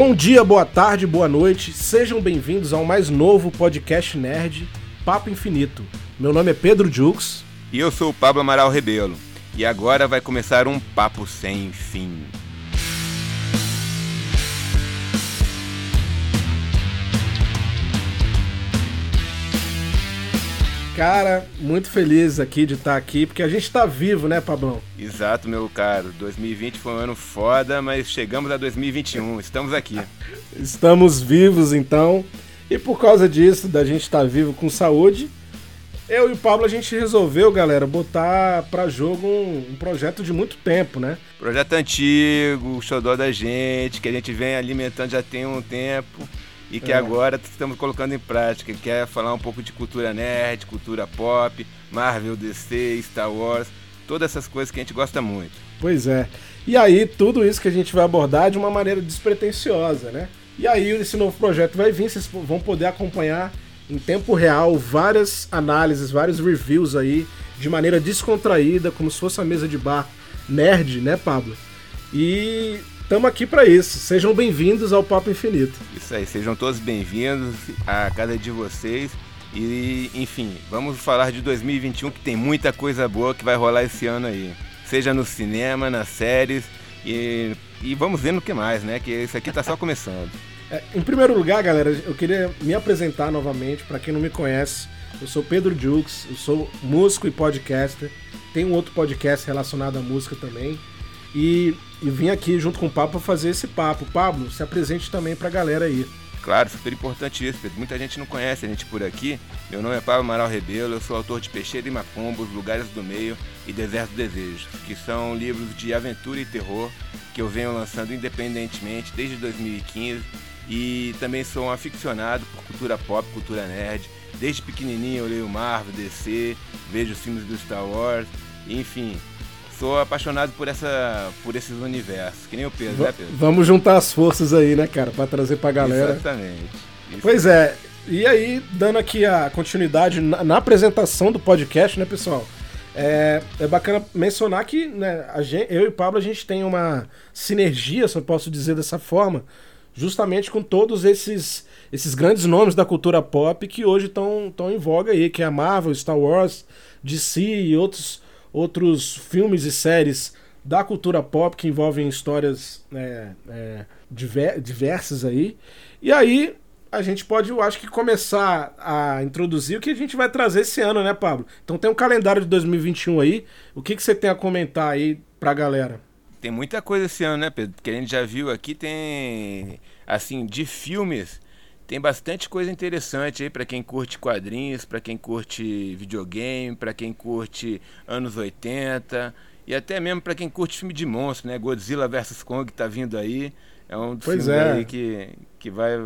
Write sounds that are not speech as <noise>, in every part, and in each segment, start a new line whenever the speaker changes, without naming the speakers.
Bom dia, boa tarde, boa noite. Sejam bem-vindos ao mais novo podcast nerd, Papo Infinito. Meu nome é Pedro Jux.
E eu sou o Pablo Amaral Rebelo. E agora vai começar um papo sem fim.
Cara, muito feliz aqui de estar aqui, porque a gente está vivo, né, Pablão?
Exato, meu caro. 2020 foi um ano foda, mas chegamos a 2021. Estamos aqui.
Estamos vivos, então. E por causa disso, da gente estar vivo com saúde, eu e o Pablo a gente resolveu, galera, botar para jogo um, um, projeto de muito tempo, né?
Projeto antigo, o xodó da gente, que a gente vem alimentando já tem um tempo e que é. agora estamos colocando em prática, que é falar um pouco de cultura nerd, cultura pop, Marvel, DC, Star Wars, todas essas coisas que a gente gosta muito.
Pois é. E aí, tudo isso que a gente vai abordar de uma maneira despretensiosa, né? E aí, esse novo projeto vai vir, vocês vão poder acompanhar em tempo real várias análises, vários reviews aí, de maneira descontraída, como se fosse a mesa de bar nerd, né, Pablo? E Estamos aqui para isso. Sejam bem-vindos ao Papo Infinito.
Isso aí, sejam todos bem-vindos a cada de vocês. E, enfim, vamos falar de 2021 que tem muita coisa boa que vai rolar esse ano aí. Seja no cinema, nas séries e, e vamos ver no que mais, né? Que isso aqui tá só começando. <laughs>
É, em primeiro lugar, galera, eu queria me apresentar novamente para quem não me conhece. Eu sou Pedro Jux, eu sou músico e podcaster. Tem um outro podcast relacionado à música também. E, e vim aqui junto com o Pablo fazer esse papo. Pablo, se apresente também para a galera aí.
Claro, super importante isso, Pedro. Muita gente não conhece a gente por aqui. Meu nome é Pablo Amaral Rebelo, eu sou autor de Peixeira e Macumba, Os Lugares do Meio e Deserto Desejos, que são livros de aventura e terror que eu venho lançando independentemente desde 2015 e também sou um aficionado por cultura pop, cultura nerd. Desde pequenininho eu leio Marvel, DC, vejo os filmes do Star Wars, enfim, sou apaixonado por essa por esses universos, que nem o Pedro, v né, Pedro?
Vamos juntar as forças aí, né, cara, para trazer pra galera.
Exatamente.
Isso. Pois é. E aí, dando aqui a continuidade na, na apresentação do podcast, né, pessoal? É, é bacana mencionar que né, gente, eu e o Pablo a gente tem uma sinergia, se eu posso dizer dessa forma, justamente com todos esses esses grandes nomes da cultura pop que hoje estão em voga aí, que é a Marvel, Star Wars, DC e outros outros filmes e séries da cultura pop que envolvem histórias é, é, diver, diversas aí. E aí a gente pode, eu acho que, começar a introduzir o que a gente vai trazer esse ano, né, Pablo? Então tem um calendário de 2021 aí. O que, que você tem a comentar aí pra galera?
Tem muita coisa esse ano, né, Pedro? Que a gente já viu aqui, tem, assim, de filmes tem bastante coisa interessante aí para quem curte quadrinhos, para quem curte videogame, para quem curte anos 80 e até mesmo para quem curte filme de monstro, né? Godzilla vs Kong tá vindo aí. É um dos pois filmes é. aí que, que vai,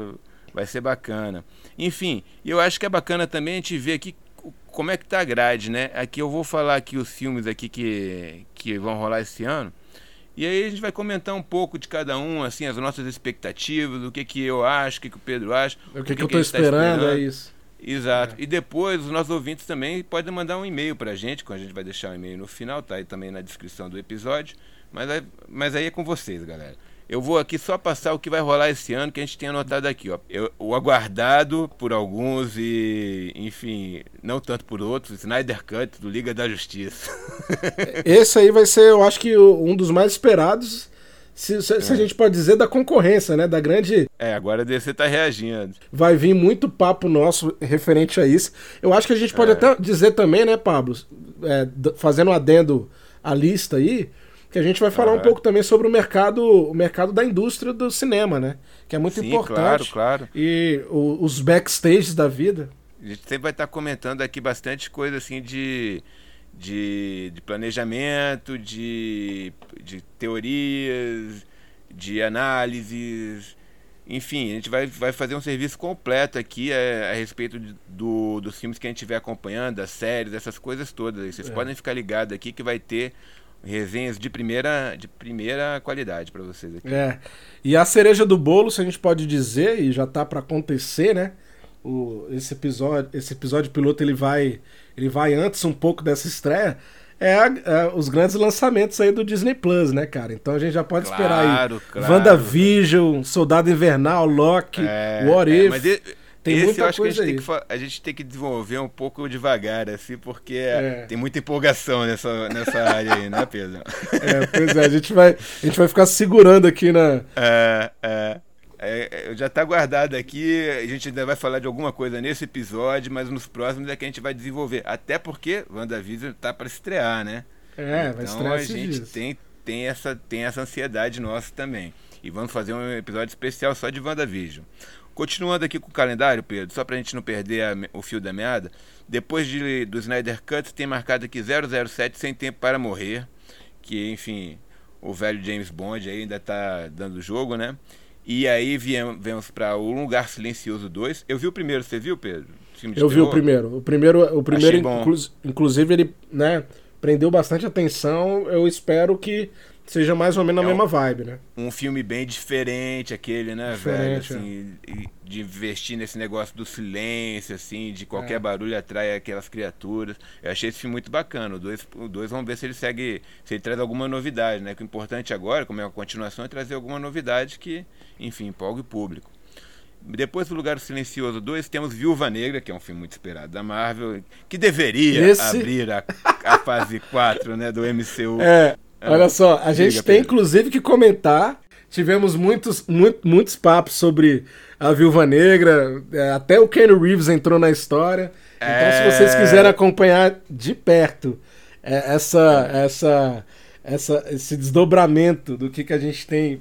vai ser bacana. Enfim, eu acho que é bacana também a gente ver aqui como é que tá a grade, né? Aqui eu vou falar aqui os filmes aqui que, que vão rolar esse ano. E aí a gente vai comentar um pouco de cada um, assim, as nossas expectativas, o que, que eu acho, o que, que o Pedro acha.
O que, que, que eu estou esperando, tá esperando, é isso.
Exato. É. E depois os nossos ouvintes também podem mandar um e-mail para a gente, que a gente vai deixar o um e-mail no final, tá aí também na descrição do episódio. Mas aí, mas aí é com vocês, galera. Eu vou aqui só passar o que vai rolar esse ano, que a gente tem anotado aqui. Ó. Eu, o aguardado por alguns e, enfim, não tanto por outros, Snyder Cut do Liga da Justiça. <laughs>
Esse aí vai ser, eu acho que um dos mais esperados. Se, se, é. se, a gente pode dizer da concorrência, né? Da grande.
É, agora a DC tá reagindo.
Vai vir muito papo nosso referente a isso. Eu acho que a gente pode é. até dizer também, né, Pablo? É, fazendo um adendo à lista aí que a gente vai falar um pouco também sobre o mercado, o mercado da indústria do cinema, né? Que é muito Sim, importante.
Claro, claro.
E o, os backstages da vida.
A gente sempre vai estar comentando aqui bastante coisa assim de, de, de planejamento, de, de teorias, de análises. Enfim, a gente vai, vai fazer um serviço completo aqui a, a respeito de, do, dos filmes que a gente estiver acompanhando, das séries, essas coisas todas. Vocês é. podem ficar ligados aqui que vai ter resenhas de primeira, de primeira qualidade para vocês aqui.
É. E a cereja do bolo, se a gente pode dizer, e já tá para acontecer, né? O, esse episódio, esse episódio piloto ele vai, ele vai antes um pouco dessa estreia. é, é, os grandes lançamentos aí do Disney Plus, né, cara? Então a gente já pode
Claro,
esperar aí
claro.
WandaVision, Soldado Invernal, Loki,
É,
What
é,
If. Tem
esse
muita
eu acho que a gente, tem
aí.
que fa- a gente tem que desenvolver um pouco devagar, assim, porque
É.
tem muita empolgação nessa, nessa área aí, né, Pedro?
É, pois é, a gente vai, a gente vai ficar segurando aqui na.
É, é, é, é, já tá guardado aqui, a gente ainda vai falar de alguma coisa nesse episódio, mas nos próximos é que a gente vai desenvolver. Até porque WandaVision tá para estrear, né?
É, vai
então
estrear
a
esses
gente
dias.
tem, tem, essa, tem essa ansiedade nossa também. E vamos fazer um episódio especial só de WandaVision. Continuando aqui com o calendário, Pedro, só pra gente não perder a o fio da meada, depois de, do Snyder Cut tem marcado aqui 007 Sem Tempo para Morrer, que enfim, o velho James Bond aí ainda tá dando jogo, né? E aí viemos, para O Lugar Silencioso 2. Eu vi o primeiro, você viu, Pedro?
Eu vi o
terror?
primeiro. O primeiro, o primeiro inclu- inclusive, ele, né, prendeu bastante atenção. Eu espero que seja mais ou menos
É
a
um-
mesma vibe, né?
um filme bem diferente, aquele, né,
Diferente,
velho, assim, e- de investir nesse negócio do silêncio, assim, de qualquer
É.
barulho atrai aquelas criaturas. Eu achei esse filme muito bacana. O 2, o dois, vamos ver se ele segue, se ele traz alguma novidade, né? Que o importante agora, como é uma continuação, é trazer alguma novidade que, enfim, empolgue o público. Depois do Lugar Silencioso 2, temos Viúva Negra, que é um filme muito esperado da Marvel, que deveria
Esse-
abrir a, a fase 4, né, do MCU. <laughs>
É, olha só, a gente
Diga,
tem
Pedro.
inclusive que comentar. Tivemos muitos, muito- muitos papos sobre a Viúva Negra, é, até o Ken Reeves entrou na história. Então,
É.
se vocês quiserem acompanhar de perto é, essa, essa, essa, esse desdobramento do que, que a gente tem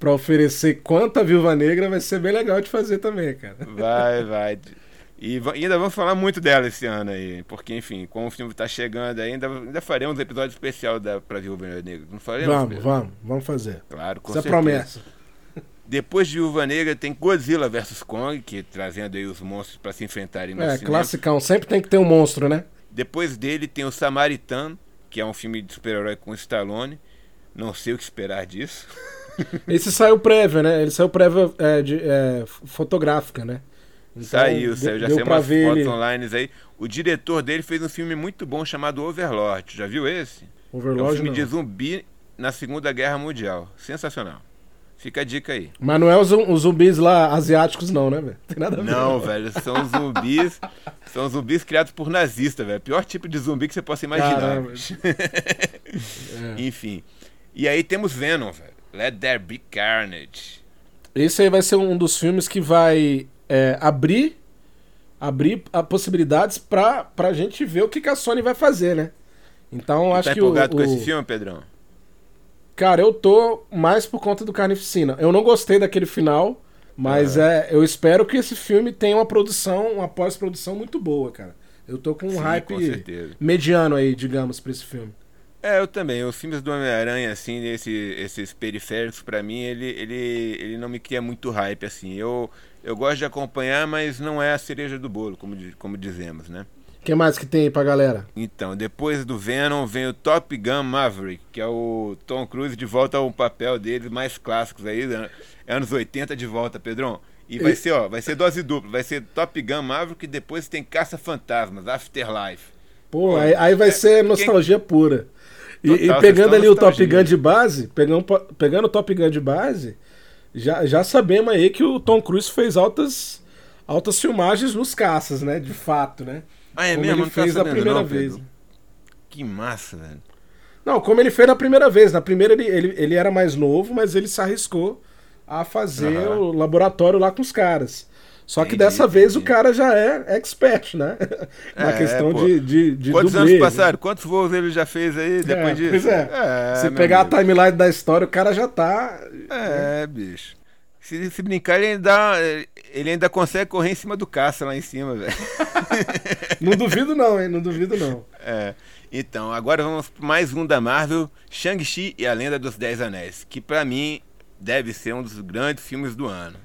pra oferecer quanto a Viúva Negra, vai ser bem legal de fazer também, cara.
Vai, vai. E ainda vamos falar muito dela esse ano aí, porque, enfim, como o filme tá chegando aí, ainda, ainda faremos um episódio especial da, pra Viúva Negra. Não faremos?
Vamos,
Pedro?
vamos, vamos fazer.
Claro, com
Essa é
certeza.
promessa.
Depois de Viúva Negra tem Godzilla vs Kong, que trazendo aí os monstros pra se enfrentarem no
É,
cinema.
classicão, sempre tem que ter um monstro, né?
Depois dele tem o Samaritano, que é um filme de super-herói com Stallone. Não sei o que esperar disso.
Esse saiu prévia, né? Ele saiu prévia é, de, é, fotográfica, né? Então,
saiu,
de-
saiu, já saiu umas
ver
fotos
ele.
online aí. O diretor dele fez um filme muito bom chamado Overlord. Já viu esse? É um
Overlord
filme
não.
de zumbi na Segunda Guerra Mundial. Sensacional. Fica a dica aí.
Mas não é os, os zumbis lá asiáticos, não, né, velho? Tem nada a ver.
Não, velho, são zumbis. <laughs> São zumbis criados por nazistas, velho. Pior tipo de zumbi que você possa imaginar.
É. <laughs>
Enfim. E aí temos Venom, velho. Let There Be Carnage.
Esse aí vai ser um dos filmes que vai é, abrir abrir a possibilidades pra, pra gente ver o que, que a Sony vai fazer, né? Então, acho
tá
que o,
empolgado com
o-
esse filme, Pedrão?
Cara, eu tô mais por conta do Carnificina. Eu não gostei daquele final, mas é, eu espero que esse filme tenha uma produção, uma pós-produção muito boa, cara. Eu tô com um
Sim,
hype
com
mediano aí, digamos, pra esse filme.
É, eu também. Os filmes do Homem-Aranha, assim, esse, esses periféricos, pra mim, ele, ele, ele não me cria muito hype, assim. Eu, eu gosto de acompanhar, mas não é a cereja do bolo, como, como dizemos, né?
O que mais que tem aí pra galera?
Então, depois do Venom vem o Top Gun Maverick, que é o Tom Cruise de volta ao papel dele mais clássicos aí, né? anos 80 de volta, Pedrão. E vai
E-
ser, ó, vai ser dose dupla, vai ser Top Gun Maverick e depois tem Caça Fantasmas, Afterlife.
Pô,
Pô,
aí, aí vai
é-
ser
quem-
nostalgia pura. E,
Total,
e pegando ali o Top. Gun de base, pegando, pegando o Top Gun de base, já, já sabemos aí que o Tom Cruise fez altas, altas filmagens nos caças, né? De fato, né?
Ah, é
como
mesmo?
ele fez a
sabendo
primeira
não,
vez.
Que massa, velho.
Não, como ele fez na primeira vez. Na primeira ele, ele, ele era mais novo, mas ele se arriscou a fazer
Aham.
o laboratório lá com os caras. Só que
Entendi,
dessa vez o
entendi.
cara já é expert, né? <laughs> Na
É,
questão de, de, de
Quantos
dublê,
anos
né?
passaram? Quantos voos ele já fez aí depois
É,
disso?
Pois é. Se
meu
pegar
amigo.
a timeline da história, o cara já tá.
É, bicho. Se, se brincar, ele ainda, ele ainda consegue correr em cima do caça lá em cima, velho. <laughs>
Não duvido, não, hein? Não duvido, não.
É. Então, agora vamos para mais um da Marvel, Shang-Chi e a Lenda dos Dez Anéis, que pra mim deve ser um dos grandes filmes do ano.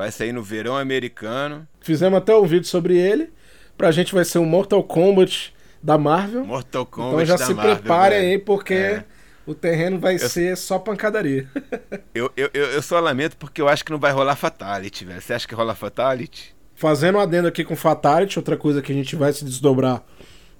Vai sair no verão americano,
Fizemos até um vídeo sobre ele. Pra gente vai ser um Mortal Kombat da Marvel.
Mortal Kombat
Então já
da
se
Marvel,
prepare
velho.
aí, porque
É.
o terreno vai ser só pancadaria. <laughs>
Eu, eu, eu, eu só lamento porque eu acho que não vai rolar Fatality, velho. Você acha que rola Fatality?
Fazendo um adendo aqui com Fatality, outra coisa que a gente vai se desdobrar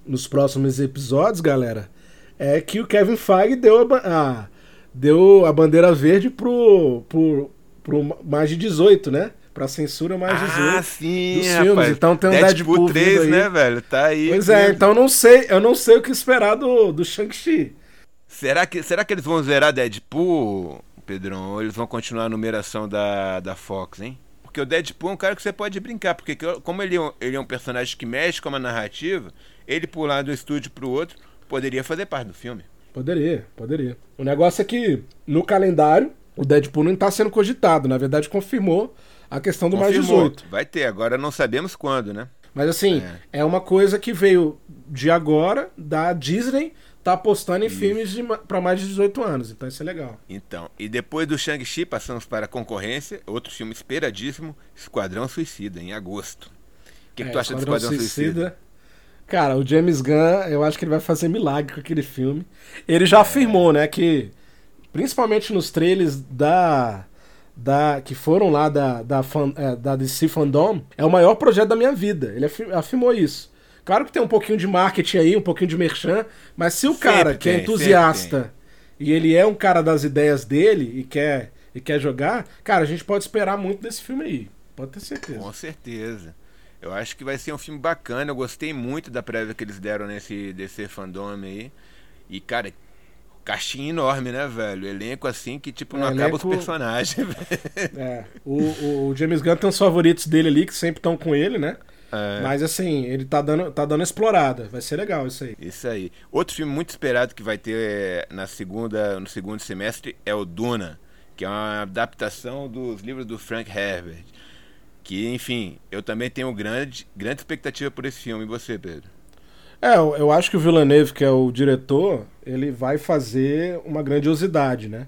nos próximos episódios, galera, é que o Kevin Feige deu a, a deu a bandeira verde pro, pro, pro mais de 18, né? Pra censura mais de 18
ah, sim,
dos
rapaz.
filmes. Então tem um
Deadpool,
Deadpool
3,
aí.
né, velho? Tá aí.
Pois é, então eu não sei, eu não sei o que esperar do, do Shang-Chi.
Será que, será que eles vão zerar Deadpool, Pedrão? Ou eles vão continuar a numeração da, da Fox, hein? Porque o Deadpool é um cara que você pode brincar, porque como ele é, ele é um personagem que mexe com uma narrativa, ele pular de um estúdio pro outro poderia fazer parte do filme.
Poderia, poderia. O negócio é que no calendário o Deadpool não está sendo cogitado. Na verdade, confirmou a questão do
Confirmou.
mais 18.
Vai ter, agora não sabemos quando, né?
Mas assim, é. é, uma coisa que veio de agora, da Disney, tá apostando em isso. filmes para mais de 18 anos. Então isso é legal.
Então, e depois do Shang-Chi, passamos para a concorrência. Outro filme esperadíssimo, Esquadrão Suicida, em agosto. O que,
é,
que tu acha Esquadrão do Esquadrão Suicida? Suicida?
Cara, o James Gunn, eu acho que ele vai fazer milagre com aquele filme. Ele já afirmou, né, que principalmente nos trailers da da que foram lá da da, fan, é, da DC Fandom, é o maior projeto da minha vida. Ele afirmou isso. Claro que tem um pouquinho de marketing aí, um pouquinho de merchan, mas se o
sempre
cara que
tem,
é entusiasta e ele é um cara das ideias dele e quer e quer jogar, cara, a gente pode esperar muito desse filme aí. Pode ter certeza.
Com certeza. Eu acho que vai ser um filme bacana. Eu gostei muito da prévia que eles deram nesse DC Fandom aí. E, cara, caixinha enorme, né, velho? Elenco assim que, tipo, não é, acaba elenco... os personagens. <laughs>
é. O, o, James Gunn tem os favoritos dele ali, que sempre estão com ele, né? É. Mas assim, ele tá dando, tá dando explorada. Vai ser legal isso aí.
Isso aí. Outro filme muito esperado que vai ter é, na segunda, no segundo semestre é o Duna, que é uma adaptação dos livros do Frank Herbert. Que, enfim, eu também tenho grande, grande expectativa por esse filme. E você, Pedro?
É, eu, eu acho que o Villeneuve, que é o diretor, ele vai fazer uma grandiosidade, né?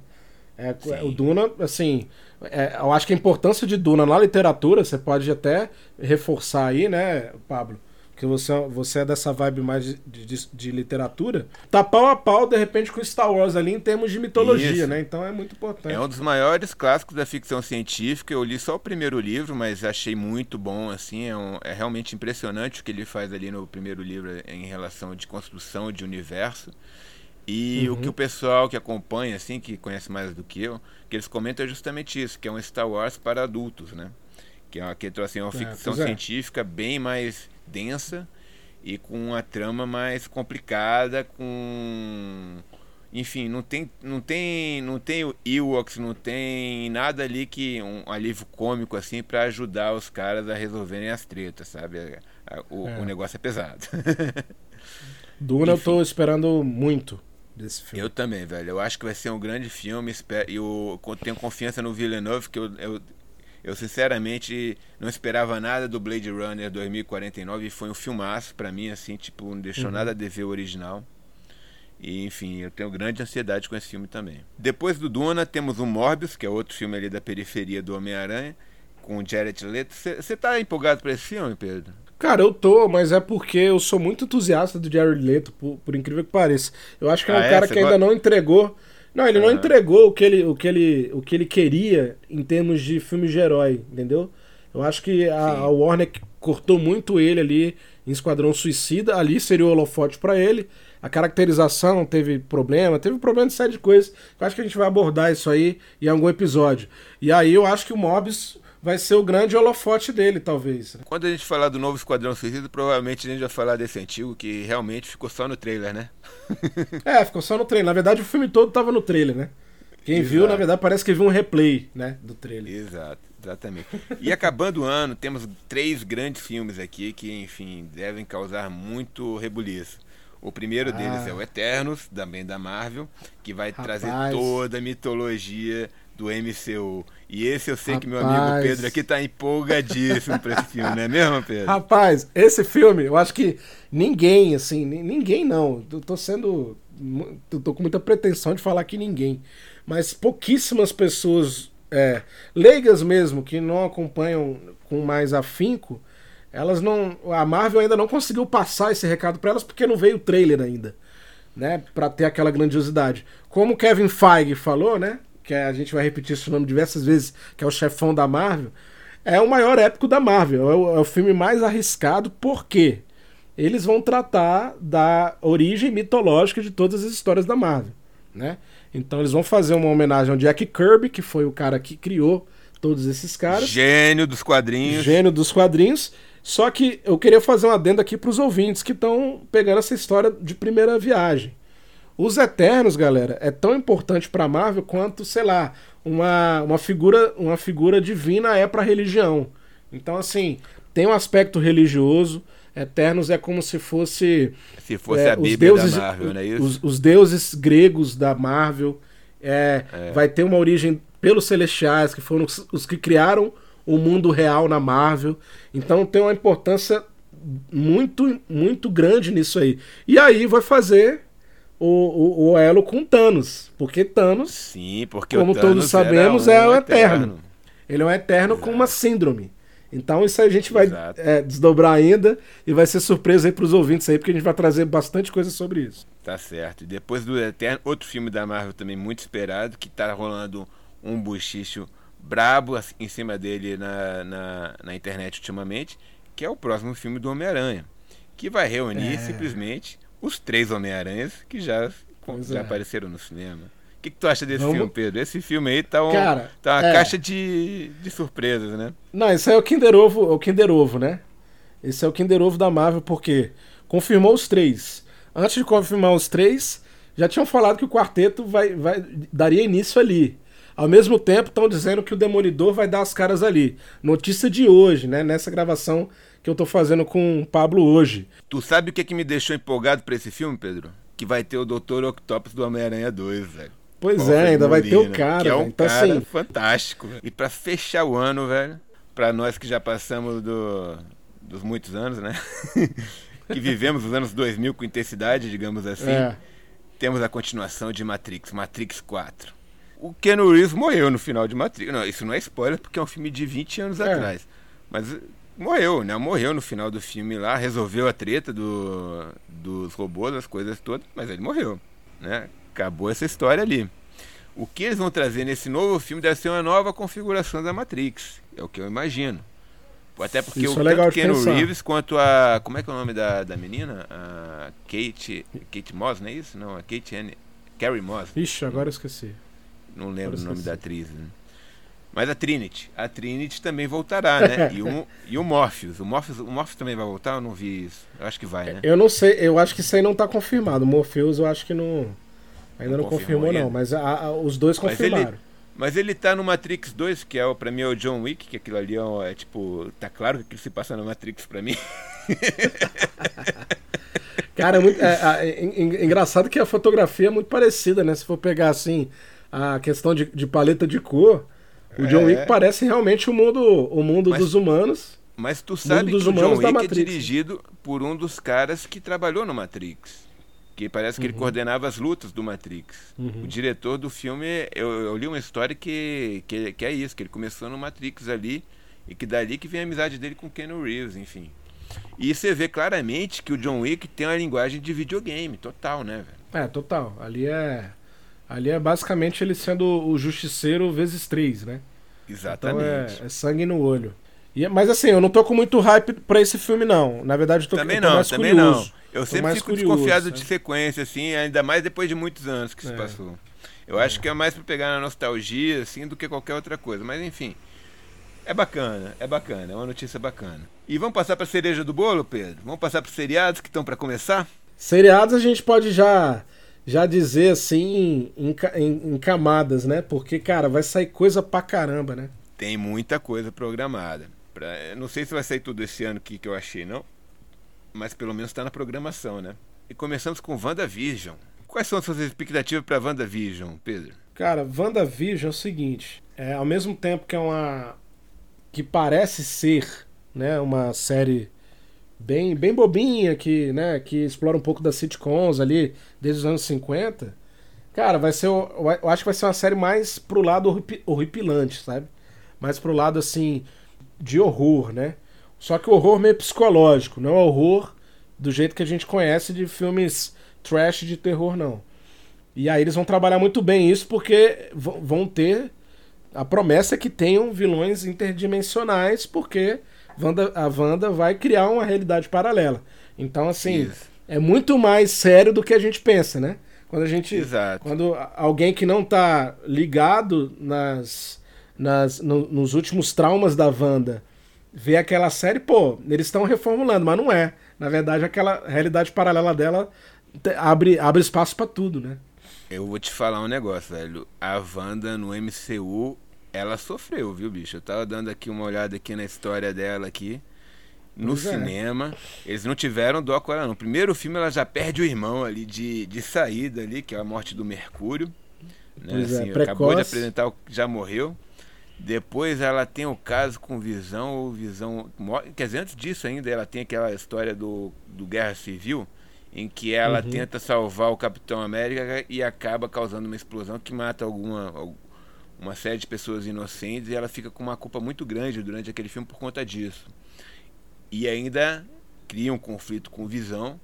É, o Duna, assim, é, eu acho que a importância de Duna na literatura, você pode até reforçar aí, né, Pablo? Que você, você é dessa vibe mais de, de, de, literatura, tá pau a pau, de repente, com Star Wars ali em termos de mitologia, Isso. né? Então é muito importante.
É um dos maiores clássicos da ficção científica. Eu li só o primeiro livro, mas achei muito bom, assim. É, um, é realmente impressionante o que ele faz ali no primeiro livro em relação de construção de universo. E uhum. o que o pessoal que acompanha, assim, que conhece mais do que eu, que eles comentam é justamente isso, que é um Star Wars para adultos, né? Que é uma, que, assim, uma é, ficção é. científica bem mais densa e com uma trama mais complicada, com enfim, não tem não tem não tem o Ewoks, não tem nada ali que um alívio cômico assim para ajudar os caras a resolverem as tretas, sabe? O, é. o negócio é pesado. <laughs>
Duna eu tô esperando muito desse filme.
Eu também, velho. Eu acho que vai ser um grande filme. E eu tenho confiança no Villeneuve, que eu, eu, eu sinceramente não esperava nada do Blade Runner 2049 e foi um filmaço para mim, assim, tipo, não deixou uhum. nada a dever o original. E, enfim, eu tenho grande ansiedade com esse filme também. Depois do Duna, temos o Morbius, que é outro filme ali da periferia do Homem-Aranha, com o Jared Leto. Você tá empolgado para esse filme, Pedro?
Cara, eu tô, mas é porque eu sou muito entusiasta do Jared Leto, por, por incrível que pareça. Eu acho que é um ah, é? cara que ainda não entregou não, ele não entregou o que ele, o, que ele, o que ele queria em termos de filme de herói, entendeu? Eu acho que a, a Warner cortou muito ele ali em Esquadrão Suicida. Ali seria o holofote para ele. A caracterização teve problema, teve problema de série de coisas. Eu acho que a gente vai abordar isso aí em algum episódio. E aí eu acho que o Mobius vai ser o grande holofote dele, talvez.
Quando a gente falar do novo Esquadrão Suicida, provavelmente a gente vai falar desse antigo que realmente ficou só no trailer, né? <laughs>
é, ficou só no trailer. Na verdade, o filme todo tava no trailer, né? Quem Exato. viu, na verdade, parece que viu um replay, né, do trailer.
Exato, exatamente. E acabando o ano, temos três grandes filmes aqui que, enfim, devem causar muito rebuliço. O primeiro ah. deles é o Eternos, também da Marvel, que vai Rapaz. trazer toda a mitologia do MCU. E esse eu sei Rapaz. que meu amigo Pedro aqui tá empolgadíssimo pra esse filme, não é mesmo, Pedro?
Rapaz, esse filme, eu acho que ninguém, assim, ninguém não. Eu tô sendo. Eu tô com muita pretensão de falar que ninguém. Mas pouquíssimas pessoas, é, leigas mesmo, que não acompanham com mais afinco, elas não. A Marvel ainda não conseguiu passar esse recado para elas porque não veio o trailer ainda. Né, para ter aquela grandiosidade. Como o Kevin Feige falou, né? Que a gente vai repetir esse nome diversas vezes, que é o chefão da Marvel, é o maior épico da Marvel. É o, é o filme mais arriscado, por quê? eles vão tratar da origem mitológica de todas as histórias da Marvel, né? Então eles vão fazer uma homenagem ao Jack Kirby, que foi o cara que criou todos esses caras.
Gênio dos quadrinhos.
Gênio dos quadrinhos. Só que eu queria fazer um adendo aqui para os ouvintes que estão pegando essa história de primeira viagem. Os Eternos, galera, é tão importante para Marvel quanto, sei lá, uma, uma figura uma figura divina é para religião. Então, assim, tem um aspecto religioso. Eternos é como se fosse.
Se fosse é, a Bíblia
deuses,
da Marvel, não é isso?
Os, os deuses gregos da Marvel. É, é. Vai ter uma origem pelos Celestiais, que foram os, os que criaram o mundo real na Marvel. Então tem uma importância muito, muito grande nisso aí. E aí vai fazer o, o, o elo com Thanos. Porque Thanos,
Sim, porque
como
Thanos
todos sabemos,
um
é o
eterno.
eterno. Ele é um eterno Exato. com uma síndrome. Então isso a gente vai é, desdobrar ainda e vai ser surpresa aí pros ouvintes aí, porque a gente vai trazer bastante coisa sobre isso.
Tá certo. E depois do Eterno, outro filme da Marvel também muito esperado, que tá rolando um buchicho brabo em cima dele na, na, na, internet ultimamente, que é o próximo filme do Homem-Aranha, que vai reunir
É.
simplesmente os três Homem-Aranhas que já,
Pois
já
é.
apareceram no cinema. O que, que tu acha desse
Vamos-
filme, Pedro? Esse filme aí tá, um,
Cara,
tá uma
é.
caixa de, de surpresas, né?
Não, isso aí é o Kinder Ovo, é o Kinder Ovo, né? Esse é o Kinder Ovo da Marvel, porque confirmou os três. Antes de confirmar os três, já tinham falado que o quarteto vai, vai daria início ali. Ao mesmo tempo, estão dizendo que o Demolidor vai dar as caras ali. Notícia de hoje, né? Nessa gravação que eu tô fazendo com o Pablo hoje.
Tu sabe o que, que me deixou empolgado pra esse filme, Pedro? Que vai ter o Dr. Octopus do Homem-Aranha 2, velho.
Pois é, ainda vai ter o
Molina,
cara.
Que é um
então,
cara
assim,
fantástico. E pra fechar o ano, velho, pra nós que já passamos do, dos muitos anos, né? <laughs> que vivemos os anos 2000 com intensidade, digamos assim,
é,
temos a continuação de Matrix, Matrix 4. O Keanu Reeves morreu no final de Matrix. Não, isso não é spoiler porque é um filme de 20 anos
É.
atrás. Mas morreu, né? Morreu no final do filme lá, resolveu a treta do, dos robôs, as coisas todas, mas ele morreu, né? Acabou essa história ali. O que eles vão trazer nesse novo filme deve ser uma nova configuração da Matrix, é o que eu imagino. Até porque
Isso
o
é legal
tanto Keanu
pensar.
Reeves quanto a. Como é que é o nome da, da menina? A Kate. Kate Moss, não é isso? Não, a Kate Anne. Carrie Moss.
Ixi, agora eu esqueci.
Não lembro
Agora
o nome
esqueci.
da atriz. Né? Mas a Trinity. A Trinity também voltará, né? <laughs> E o, e o Morpheus. O Morpheus. O Morpheus também vai voltar? Eu não vi isso. Eu acho que vai, né?
Eu não sei, eu acho que isso aí não tá confirmado. O Morpheus eu acho que não. Ainda
Não
não,
confirmou
confirmou, não. Mas a- a- os dois
Mas ele-
confirmaram.
Mas ele tá no Matrix 2, que é o, pra mim é o John Wick, que aquilo ali é, é tipo. Tá claro que aquilo se passa na Matrix pra mim. <laughs>
Cara, é muito. é- é- en- engraçado que a fotografia é muito parecida, né? Se for pegar assim a questão de, de paleta de cor, o John
É.
Wick parece realmente o mundo, o mundo
Mas-
dos humanos.
Mas tu sabe que o John Wick é dirigido por um dos caras que trabalhou no Matrix. Que parece que ele coordenava as lutas do Matrix.
Uhum.
O diretor do filme, eu, eu li uma história que, que, que é isso, que ele começou no Matrix ali, e que dali que vem a amizade dele com o Keanu Reeves, enfim. E você vê claramente que o John Wick tem uma linguagem de videogame, total, né, velho?
É, total. Ali é. Ali é basicamente ele sendo o justiceiro vezes três, né? Então
Exatamente.
é, é sangue no olho. E é- mas assim, eu não tô com muito hype pra esse filme, não. Na verdade, eu tô,
Também
eu tô
não,
mais
também
curioso.
não. Eu
Tô
sempre fico
curioso,
desconfiado
sabe?
de sequência, assim, ainda mais depois de muitos anos que se
É.
passou. Eu acho que é mais pra pegar na nostalgia, assim, do que qualquer outra coisa. Mas enfim, é bacana, é bacana, é uma notícia bacana. E vamos passar pra cereja do bolo, Pedro? Vamos passar pros seriados que estão pra começar?
Seriados a gente pode já já dizer assim em, em- em camadas, né? Porque, cara, vai sair coisa pra caramba, né?
Tem muita coisa programada. Pra, não sei se vai sair tudo esse ano que, que eu achei, não. Mas pelo menos tá na programação, né? E começamos com WandaVision. Quais são as suas expectativas pra WandaVision, Pedro?
Cara, WandaVision é o seguinte, é, ao mesmo tempo que é uma que parece ser, né, uma série bem bem bobinha que, né, que explora um pouco das sitcoms ali desde os anos 50. Cara, vai ser o- eu acho que vai ser uma série mais pro lado horripi- horripilante, sabe? Mais pro lado assim de horror, né? Só que horror meio psicológico, não é horror do jeito que a gente conhece de filmes trash de terror não. E aí eles vão trabalhar muito bem isso porque vão ter a promessa é que tenham vilões interdimensionais porque Wanda- a Wanda vai criar uma realidade paralela. Então, assim, Isso. é muito mais sério do que a gente pensa, né? Quando a gente.
Exato.
Quando alguém que não tá ligado nas, nas, no, nos últimos traumas da Wanda vê aquela série, pô, eles estão reformulando, mas não é. Na verdade, aquela realidade paralela dela abre, abre espaço para tudo, né?
Eu vou te falar um negócio, velho. A Wanda no MCU, ela sofreu, viu, bicho? Eu tava dando aqui uma olhada aqui na história dela aqui. No pois é. cinema. É. Eles não tiveram dó com ela, não. Primeiro filme ela já perde o irmão ali de, de saída ali, que é a morte do Mercúrio. Né? Assim, é, acabou de apresentar o já morreu. Depois ela tem o caso com Visão, ou Visão. Quer dizer, antes disso ainda, ela tem aquela história do, do Guerra Civil, em que ela uhum. tenta salvar o Capitão América e acaba causando uma explosão que mata alguma uma série de pessoas inocentes e ela fica com uma culpa muito grande durante aquele filme por conta disso. E ainda cria um conflito com Visão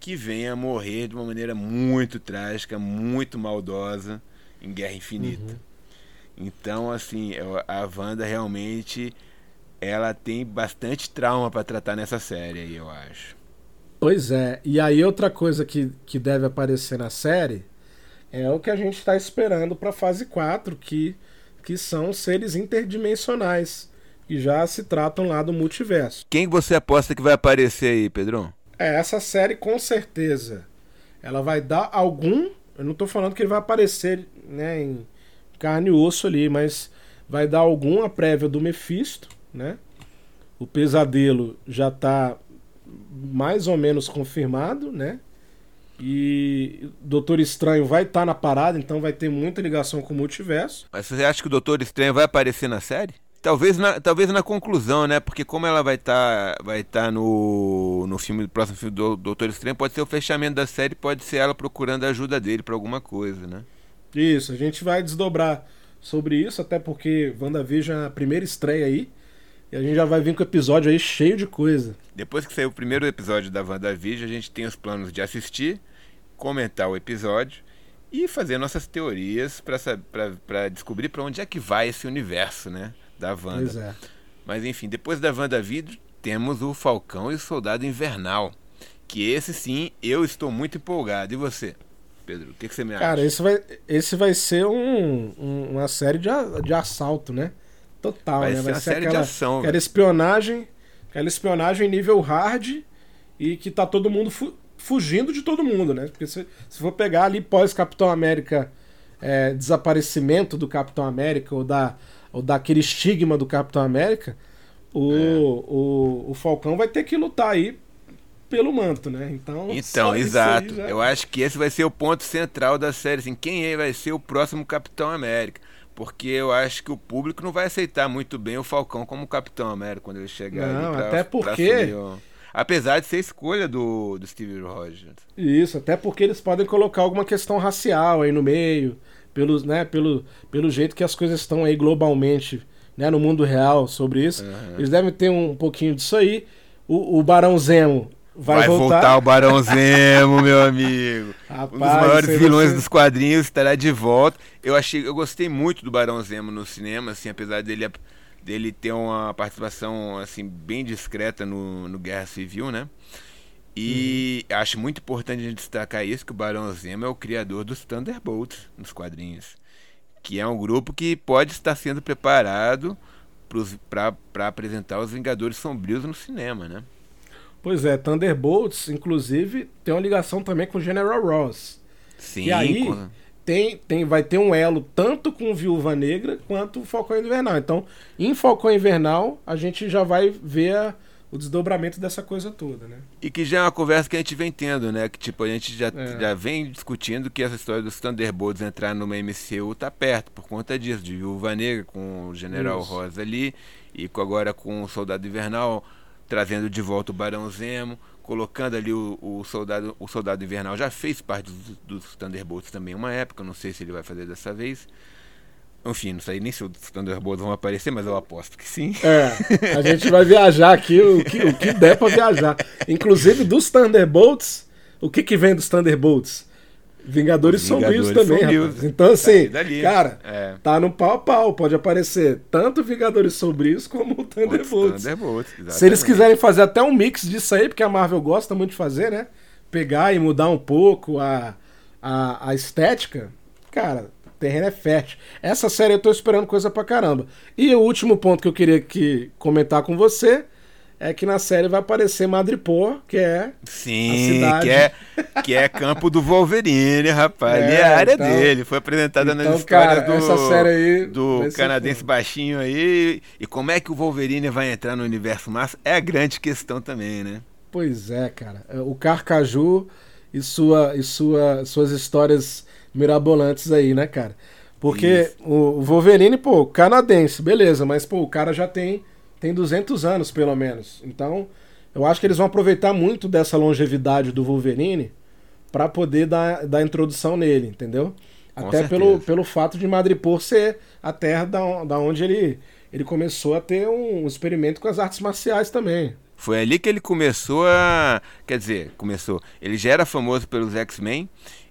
que vem a morrer de uma maneira muito trágica, muito maldosa em Guerra Infinita. Uhum. Então, assim, a Wanda realmente ela tem bastante trauma para tratar nessa série aí, eu acho.
Pois é, e aí outra coisa que, que deve aparecer na série é o que a gente está esperando para fase 4, que, que são seres interdimensionais, que já se tratam lá do multiverso.
Quem você aposta que vai aparecer aí, Pedrão?
É, essa série com certeza. Ela vai dar algum. Eu não estou falando que ele vai aparecer né, em carne e osso ali, mas vai dar alguma prévia do Mephisto, né? O pesadelo já está mais ou menos confirmado, né? E Doutor Estranho vai estar tá na parada, então vai ter muita ligação com o multiverso.
Mas você acha que o Doutor Estranho vai aparecer na série? Talvez na, talvez na conclusão, né? Porque como ela vai estar tá, vai tá no, no filme do próximo filme do Doutor Estranho, pode ser o fechamento da série, pode ser ela procurando a ajuda dele para alguma coisa, né?
Isso, a gente vai desdobrar sobre isso, até porque WandaVision é a primeira estreia aí. E a gente já vai vir com o episódio aí cheio de coisa.
Depois que sair o primeiro episódio da WandaVision, a gente tem os planos de assistir, comentar o episódio e fazer nossas teorias para descobrir para onde é que vai esse universo, né? Da Wanda. Pois é. Mas enfim, depois da WandaVision, temos o Falcão e o Soldado Invernal. Que esse sim, eu estou muito empolgado. E você? Pedro? O que, que você me acha?
Cara, esse vai, esse vai ser um, um, uma série de, de assalto, né? Total, vai né? Ser vai
ser, série aquela, de ação.
Aquela espionagem, aquela espionagem nível hard e que tá todo mundo fu fugindo de todo mundo, né? Porque se, se for pegar ali pós-Capitão América, é, desaparecimento do Capitão América ou, da, ou daquele estigma do Capitão América, o, é. o, o Falcão vai ter que lutar aí pelo manto, né? Então,
então exato. Já... Eu acho que esse vai ser o ponto central da série. Assim, quem é, vai ser o próximo Capitão América? Porque eu acho que o público não vai aceitar muito bem o Falcão como Capitão América quando ele chegar
não, ali pra, até porque
o... Apesar de ser escolha do, do Steve Rogers.
Isso, até porque eles podem colocar alguma questão racial aí no meio, pelo, né, pelo, pelo jeito que as coisas estão aí globalmente, né, no mundo real sobre isso. Uhum. Eles devem ter um pouquinho disso aí. O, o Barão Zemo Vai, vai voltar? voltar?
o Barão Zemo, meu amigo. Rapaz, <laughs> um dos maiores vilões dos quadrinhos estará de volta. Eu achei, eu gostei muito do Barão Zemo no cinema, assim, apesar dele, dele ter uma participação assim bem discreta no, no Guerra Civil, né? E uhum. acho muito importante a gente destacar isso que o Barão Zemo é o criador dos Thunderbolts nos quadrinhos, que é um grupo que pode estar sendo preparado para apresentar os Vingadores Sombrios no cinema, né?
Pois é, Thunderbolts, inclusive, tem uma ligação também com General Ross.
Sim.
E aí tem, tem, vai ter um elo tanto com Viúva Negra quanto o Falcão Invernal. Então, em Falcão Invernal, a gente já vai ver a, o desdobramento dessa coisa toda, né?
E que já é uma conversa que a gente vem tendo, né? Que tipo, a gente já, é. já vem discutindo que essa história dos Thunderbolts entrar numa MCU tá perto por conta disso, de Viúva Negra com o General Isso. Rosa ali e agora com o Soldado Invernal trazendo de volta o Barão Zemo, colocando ali o, o, soldado o soldado invernal já fez parte dos, dos Thunderbolts também uma época não sei se ele vai fazer dessa vez enfim, não sei nem se os Thunderbolts vão aparecer, mas eu aposto que sim.
É, a gente vai viajar aqui o que, o que der pra viajar. Inclusive dos Thunderbolts, o que, que vem dos Thunderbolts? Vingadores, Sombrios também, Sombrios. rapaz. Então, assim, cara, é. tá no pau a pau. Pode aparecer tanto Vingadores Sombrios como o Thunderbolts. Thunderbolts Se eles quiserem fazer até um mix disso aí, porque a Marvel gosta muito de fazer, né? Pegar e mudar um pouco a, a, a estética, cara, o terreno é fértil. Essa série eu tô esperando coisa pra caramba. E o último ponto que eu queria que comentar com você é que na série vai aparecer Madripoor, que é
Sim, que é, que é campo do Wolverine, rapaz. É, Ali é a área então, dele. Foi apresentada então, nas histórias cara, do, essa série aí do canadense baixinho aí. E como é que o Wolverine vai entrar no universo massa é a grande questão também, né?
Pois é, cara. O Carcaju e, sua, e sua, suas histórias mirabolantes aí, né, cara? Porque o Wolverine, pô, canadense, beleza, mas pô, o cara já tem tem 200 anos, pelo menos. Então, eu acho que eles vão aproveitar muito dessa longevidade do Wolverine para poder dar, dar introdução nele, entendeu? Com Até pelo, pelo fato de Madripoor ser a terra da, da onde ele, ele começou a ter um experimento com as artes marciais também.
Foi ali que ele começou a. Quer dizer, começou. Ele já era famoso pelos X-Men.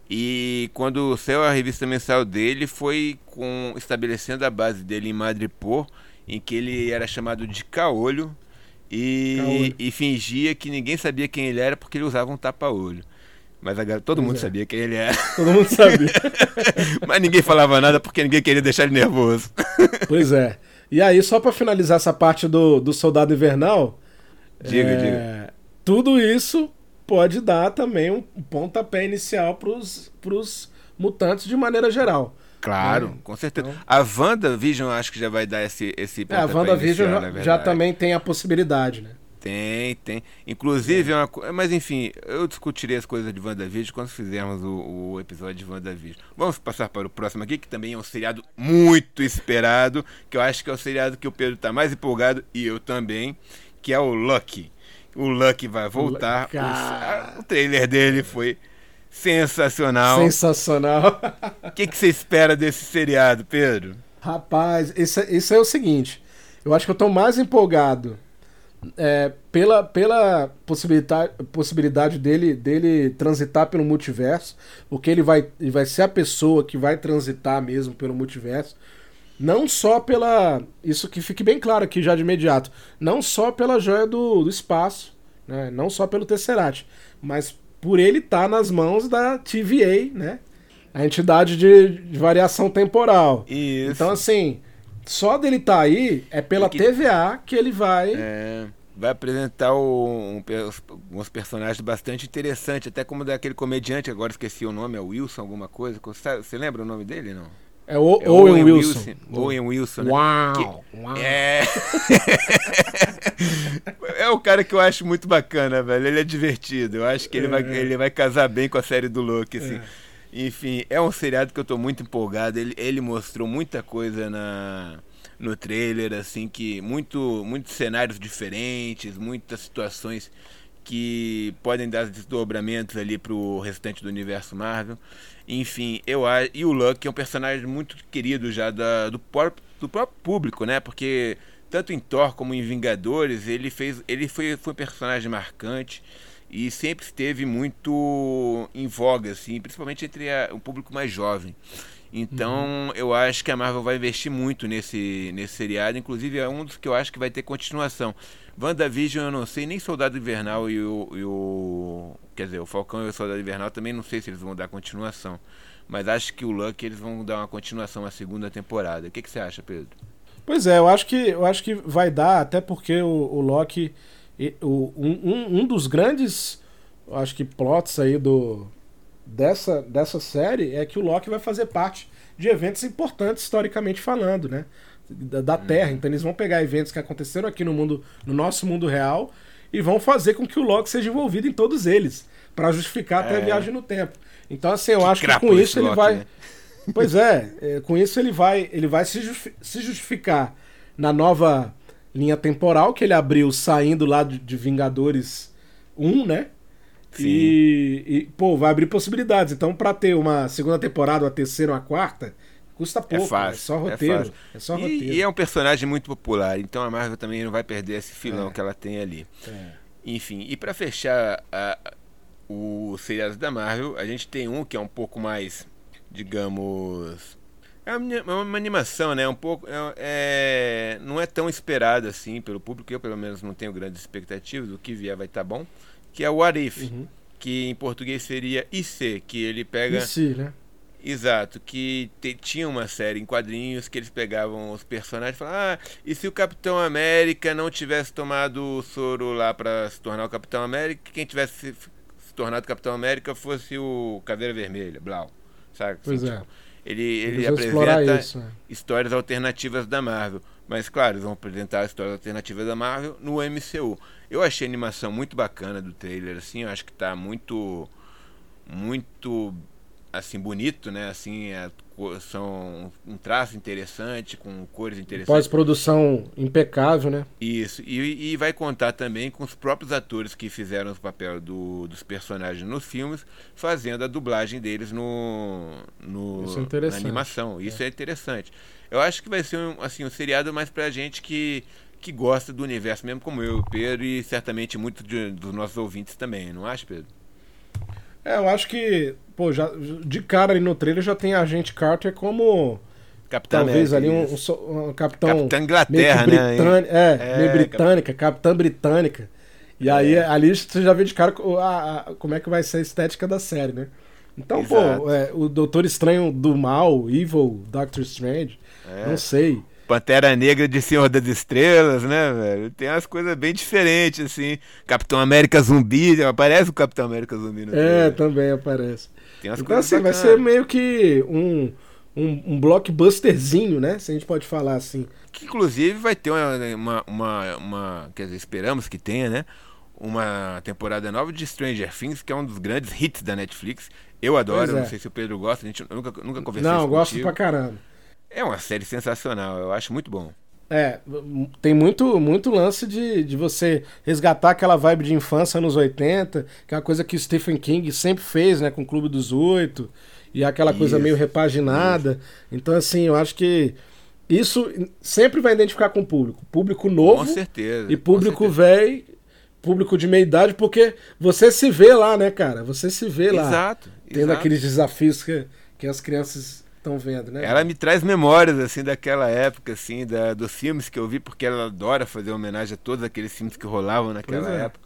E quando saiu a revista mensal dele, foi com estabelecendo a base dele em Madripoor em que ele era chamado de Caolho e, e fingia que ninguém sabia quem ele era porque ele usava um tapa-olho. Mas agora todo pois mundo é. sabia quem ele era. <laughs>
Todo mundo sabia. <laughs>
Mas ninguém falava nada porque ninguém queria deixar ele nervoso. <laughs>
pois é. E aí, só para finalizar essa parte do, do Soldado Invernal.
Diga, é, diga.
Tudo isso pode dar também um pontapé inicial para os mutantes de maneira geral.
Claro, né? com certeza. Então... A WandaVision acho que já vai dar esse esse
é, A WandaVision já, já também tem a possibilidade, né?
Tem, tem. Inclusive, é. uma, mas enfim, eu discutirei as coisas de WandaVision quando fizermos o, o episódio de WandaVision. Vamos passar para o próximo aqui, que também é um seriado muito esperado, que eu acho que é o seriado que o Pedro está mais empolgado, e eu também, que é o Lucky. O Lucky vai voltar. O, o trailer dele foi Sensacional.
Sensacional.
O que, que você espera desse seriado, Pedro?
Rapaz, isso, é, isso é o seguinte. Eu acho que eu tô mais empolgado é, pela, pela possibilidade, possibilidade dele, dele transitar pelo multiverso, porque ele vai, ele vai ser a pessoa que vai transitar mesmo pelo multiverso. Não só pela. Isso que fique bem claro aqui já de imediato. Não só pela joia do, do espaço, né? não só pelo Tesseract, mas por ele estar tá nas mãos da TVA, né? A entidade de, de variação temporal.
Isso.
Então, assim, só dele estar tá aí é pela que... TVA que ele vai.
É vai apresentar um, um, uns personagens bastante interessantes, até como daquele comediante, agora esqueci o nome, é Wilson, alguma coisa. Você lembra o nome dele, não?
É, o, é Owen, Owen Wilson. Wilson.
Owen Wilson. Né?
Uau, que, uau.
É... <laughs> é o cara que eu acho muito bacana, velho. Ele é divertido. Eu acho que ele, é. vai, ele vai casar bem com a série do Loki, assim. É. Enfim, é um seriado que eu tô muito empolgado. Ele, ele mostrou muita coisa na, no trailer, assim, que muito, muitos cenários diferentes, muitas situações que podem dar desdobramentos ali pro restante do universo Marvel. Enfim, eu acho. E o Luck é um personagem muito querido já da, do, próprio, do próprio público, né? Porque tanto em Thor como em Vingadores, ele fez. Ele foi, foi um personagem marcante e sempre esteve muito em voga, assim, principalmente entre a, o público mais jovem. Então uhum. eu acho que a Marvel vai investir muito nesse, nesse seriado. Inclusive é um dos que eu acho que vai ter continuação. WandaVision eu não sei, nem Soldado Invernal e o, e o. Quer dizer, o Falcão e o Soldado Invernal também não sei se eles vão dar continuação. Mas acho que o Luck eles vão dar uma continuação à segunda temporada. O que, que você acha, Pedro?
Pois é, eu acho que, eu acho que vai dar, até porque o, o Loki. O, um, um dos grandes acho que plots aí do, dessa, dessa série é que o Loki vai fazer parte de eventos importantes historicamente falando, né? Da, da Terra. Então eles vão pegar eventos que aconteceram aqui no mundo, no nosso mundo real, e vão fazer com que o Loki seja envolvido em todos eles, para justificar até a é. viagem no tempo. Então assim, eu que acho que com isso ele Loki, vai né? <laughs> Pois é, é, com isso ele vai, ele vai se, se justificar na nova linha temporal que ele abriu saindo lá de, de Vingadores 1, né? E, e, pô, vai abrir possibilidades. Então, para ter uma segunda temporada, uma terceira, uma quarta, custa é pouco. É, fácil, é só roteiro. É, é só
e,
roteiro.
E é um personagem muito popular, então a Marvel também não vai perder esse filão é. que ela tem ali. É. Enfim, e para fechar a, os seriados da Marvel, a gente tem um que é um pouco mais, digamos, é uma, uma animação, né? Um pouco. É, é, não é tão esperado assim pelo público. Eu, pelo menos, não tenho grandes expectativas. O que vier vai estar tá bom. Que é o Arif, uhum. que em português seria IC, que ele pega.
IC, né?
Exato, que te, tinha uma série em quadrinhos que eles pegavam os personagens e falavam: Ah, e se o Capitão América não tivesse tomado o soro lá para se tornar o Capitão América, quem tivesse se, se tornado Capitão América fosse o Caveira Vermelha, Blau. Sabe?
Pois assim, é.
Tipo, ele, ele apresenta isso, né? histórias alternativas da Marvel. Mas claro, eles vão apresentar histórias alternativas da Marvel no MCU. Eu achei a animação muito bacana do trailer, assim, eu acho que está muito muito assim bonito, né? Assim, é, são um traço interessante, com cores interessantes.
Pós-produção impecável, né?
Isso. E, e, vai contar também com os próprios atores que fizeram o papel do, dos personagens nos filmes, fazendo a dublagem deles no, no
Isso é
na animação. Isso é. é. interessante. Eu acho que vai ser um, assim, um seriado mais pra gente que que gosta do universo mesmo como eu, Pedro, e certamente muitos dos nossos ouvintes também, não acha, Pedro?
É, eu acho que, pô, já, de cara ali no trailer já tem a Agente Carter como. Capitão talvez ali um, um, um, capitão.
Capitã Inglaterra, né?
É, é, meio britânica, cap... capitã britânica. E é. aí ali você já vê de cara a, a, como é que vai ser a estética da série, né? Então, Exato. pô, é, o Doutor Estranho do Mal, Evil, Doctor Strange, é. não sei.
Pantera Negra de Senhor das Estrelas, né, velho? Tem umas coisas bem diferentes, assim. Capitão América Zumbi, aparece o Capitão América Zumbi no
É, também aparece. Tem umas então, assim, bacanas. vai ser meio que um, um, um, blockbusterzinho, né? Se a gente pode falar assim.
Que inclusive vai ter uma, uma, uma, uma Quer dizer, esperamos que tenha, né? Uma temporada nova de Stranger Things, que é um dos grandes hits da Netflix. Eu adoro, é. não sei se o Pedro gosta, a gente nunca, nunca conversou
Não, gosto pra caramba.
É uma série sensacional, eu acho muito bom.
É, tem muito, muito lance de, de você resgatar aquela vibe de infância nos 80, que é uma coisa que o Stephen King sempre fez, né, com o Clube dos Oito, e aquela isso, coisa meio repaginada. Isso. Então, assim, eu acho que isso sempre vai identificar com o público. Público novo
com certeza,
e público velho, público de meia idade, porque você se vê lá, né, cara? Você se vê lá.
Exato.
Tendo
exato.
aqueles desafios que, que as crianças estão vendo, né?
Ela me traz memórias assim daquela época assim, da, dos filmes que eu vi porque ela adora fazer homenagem a todos aqueles filmes que rolavam naquela é. época.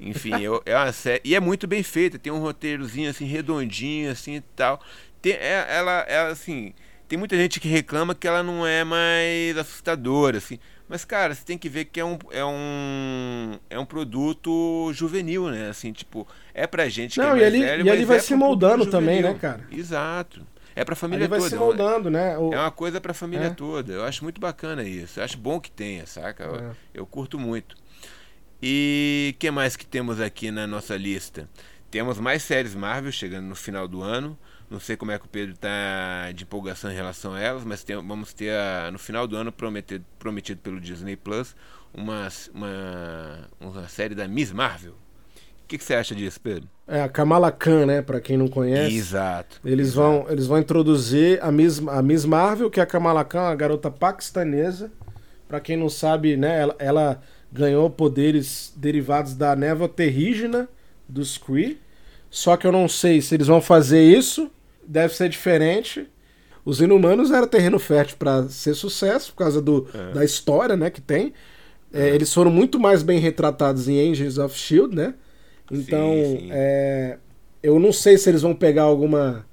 Enfim, eu, é uma série e é muito bem feita, tem um roteirozinho assim redondinho assim e tal. Tem, é, ela, ela assim, tem muita gente que reclama que ela não é mais assustadora assim. Mas, cara, você tem que ver que é um, é um, é um produto juvenil, né? Assim, tipo, é pra gente
Não,
que é
e ele,
velho,
e ele vai é se moldando também, né, cara?
Exato. É pra família
vai
toda.
se moldando, né?
O... É uma coisa pra família é. toda. Eu acho muito bacana isso. Eu acho bom que tenha, saca? Eu, é. eu curto muito. E que mais que temos aqui na nossa lista? Temos mais séries Marvel chegando no final do ano. Não sei como é que o Pedro está de empolgação em relação a elas, mas tem, vamos ter a, no final do ano prometido, prometido pelo Disney Plus uma, uma, uma série da Miss Marvel. O que, que, você acha disso, Pedro?
É a Kamala Khan, né? Para quem não conhece.
Exato.
Eles
exato.
vão eles vão introduzir a Miss, a Miss Marvel, que é a Kamala Khan, a garota paquistanesa. Para quem não sabe, né? Ela, ela, ganhou poderes derivados da névoa terrígena dos Kree. Só que eu não sei se eles vão fazer isso. Deve ser diferente. Os Inumanos era terreno fértil para ser sucesso por causa do, é. da história, né? Que tem. É, é. Eles foram muito mais bem retratados em Angels of Shield, né? Então, sim, sim. É, eu não sei se eles vão pegar alguma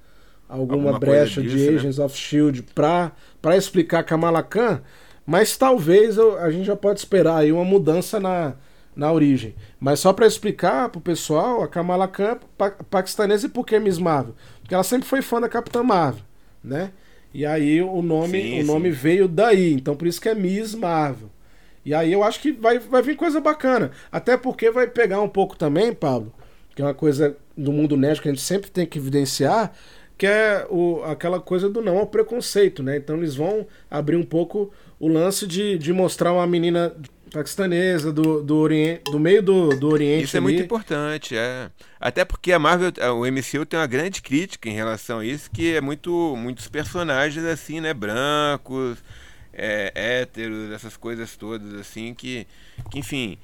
alguma, alguma brecha disso, de né? Agents né? of Shield para para explicar Kamala Khan, mas talvez eu, a gente já pode esperar aí uma mudança na, na origem. Mas só para explicar pro pessoal, a Kamala Khan pa paquistanesa e por que Miss Marvel? Porque ela sempre foi fã da Capitã Marvel, né? E aí o nome, sim, o nome veio daí, então por isso que é Miss Marvel. E aí eu acho que vai, vai vir coisa bacana. Até porque vai pegar um pouco também, Pablo, que é uma coisa do mundo nerd que a gente sempre tem que evidenciar, que é o, aquela coisa do não ao preconceito, né? Então eles vão abrir um pouco o lance de, de mostrar uma menina paquistanesa do, do, oriente, do meio do, do Oriente.
Isso é muito importante, é. Até porque a Marvel, o MCU tem uma grande crítica em relação a isso, que é muito muitos personagens assim, né, brancos, é, héteros, essas coisas todas, assim, que, que enfim,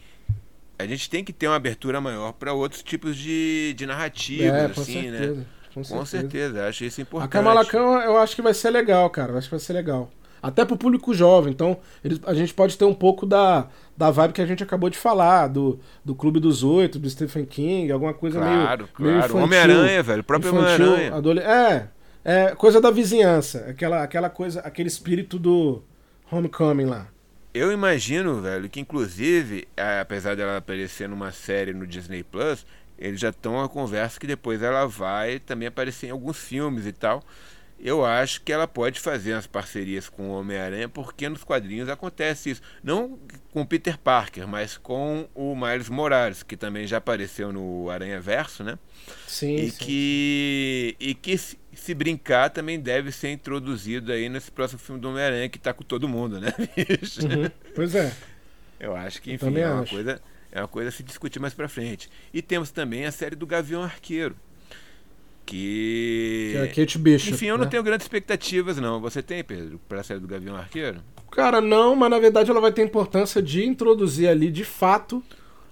a gente tem que ter uma abertura maior para outros tipos de, de narrativas, é, assim, né? certeza, né? Com certeza. com certeza, acho isso importante.
A Kamala Khan eu acho que vai ser legal, cara. Eu acho que vai ser legal. Até pro público jovem. Então, a gente pode ter um pouco da, da vibe que a gente acabou de falar, do, do Clube dos Oito, do Stephen King, alguma coisa
claro,
meio.
Claro, claro. Homem-Aranha, velho. O próprio Homem-Aranha.
Adole... É, é, coisa da vizinhança. Aquela, aquela coisa, aquele espírito do Homecoming lá.
Eu imagino, velho, que inclusive, apesar dela aparecer numa série no Disney Plus, eles já estão a conversa que depois ela vai também aparecer em alguns filmes e tal eu acho que ela pode fazer as parcerias com o Homem-Aranha, porque nos quadrinhos acontece isso. Não com o Peter Parker, mas com o Miles Morales, que também já apareceu no Aranha Verso, né?
Sim.
E
sim.
que, e que se, se, brincar também deve ser introduzido aí nesse próximo filme do Homem-Aranha, que está com todo mundo, né? <laughs>
Uhum. Pois é.
Eu acho que, enfim, é uma, coisa, é uma coisa a se discutir mais pra frente. E temos também a série do Gavião Arqueiro que.
Que é a Kate Bishop.
Enfim, eu né? não tenho grandes expectativas, não. Você tem, Pedro, para a série do Gavião Arqueiro?
Cara, não, mas na verdade ela vai ter importância de introduzir ali, de fato,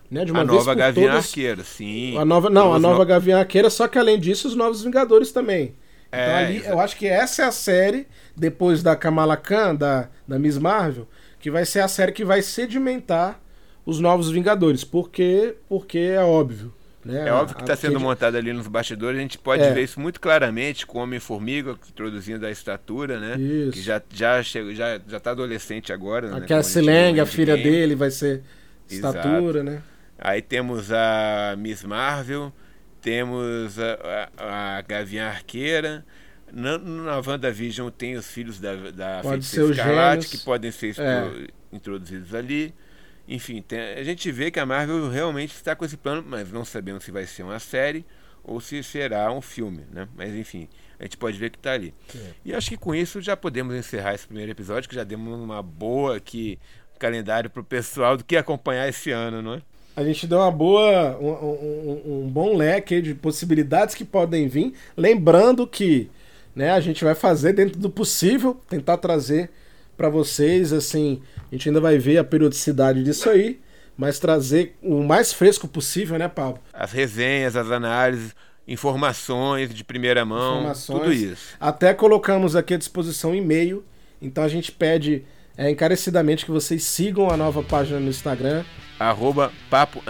né, de uma
a nova Gavião
todas,
Arqueira, sim.
A nova, não, a nova no... Gavião Arqueira, só que além disso, os Novos Vingadores também. É, então ali, eu acho que essa é a série, depois da Kamala Khan, da, da Miss Marvel, que vai ser a série que vai sedimentar os Novos Vingadores. Porque, porque é óbvio. Né?
É óbvio que está sendo montado ali nos bastidores, a gente pode é. ver isso muito claramente com o Homem-Formiga, introduzindo a estatura, né?
Isso.
Que já, já, chega, já, já tá adolescente agora.
A né? Lang, a filha dele, vai ser estatura, Exato. né?
Aí temos a Miss Marvel, temos a, a, a Gavião Arqueira. Na, na WandaVision tem os filhos da, da
Pode Feiticeira Escarlate,
que podem ser é. introduzidos ali. Enfim, tem, a gente vê que a Marvel realmente está com esse plano, mas não sabemos se vai ser uma série ou se será um filme, né? Mas enfim, a gente pode ver que está ali. É. E acho que com isso já podemos encerrar esse primeiro episódio, que já demos uma boa aqui calendário para o pessoal do que acompanhar esse ano, não é?
A gente deu uma boa, um, um, um bom leque de possibilidades que podem vir. Lembrando que né, a gente vai fazer dentro do possível, tentar trazer para vocês, assim, a gente ainda vai ver a periodicidade disso aí, mas trazer o mais fresco possível, né, Paulo?
As resenhas, as análises, informações de primeira mão, tudo isso.
Até colocamos aqui à disposição e-mail, então a gente pede é, encarecidamente que vocês sigam a nova página no Instagram.
Arroba papo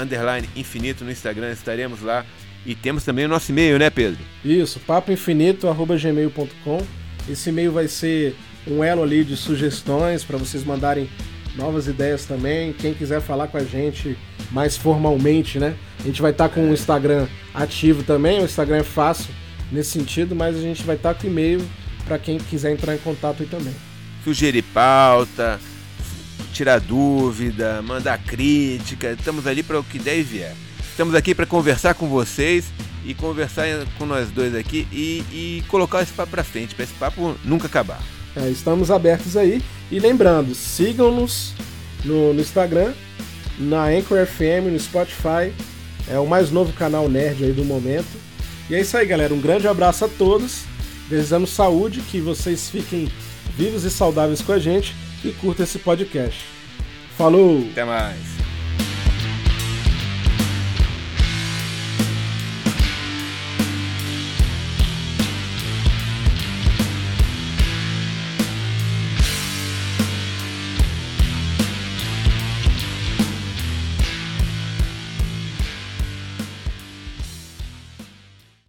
infinito no Instagram, estaremos lá. E temos também o nosso e-mail, né, Pedro?
Isso, papoinfinito arroba gmail.com. Esse e-mail vai ser um elo ali de sugestões para vocês mandarem novas ideias também. Quem quiser falar com a gente mais formalmente, né? A gente vai estar tá com o Instagram ativo também. O Instagram é fácil nesse sentido, mas a gente vai estar tá com e-mail para quem quiser entrar em contato aí também.
Sugerir pauta, tirar dúvida, mandar crítica, estamos ali para o que der e vier. Estamos aqui para conversar com vocês e conversar com nós dois aqui e, e colocar esse papo para frente, para esse papo nunca acabar.
É, estamos abertos aí. E lembrando, sigam-nos no, no, Instagram, na Anchor FM, no Spotify. É o mais novo canal nerd aí do momento. E é isso aí, galera. Um grande abraço a todos. Desejamos saúde, que vocês fiquem vivos e saudáveis com a gente e curta esse podcast. Falou!
Até mais!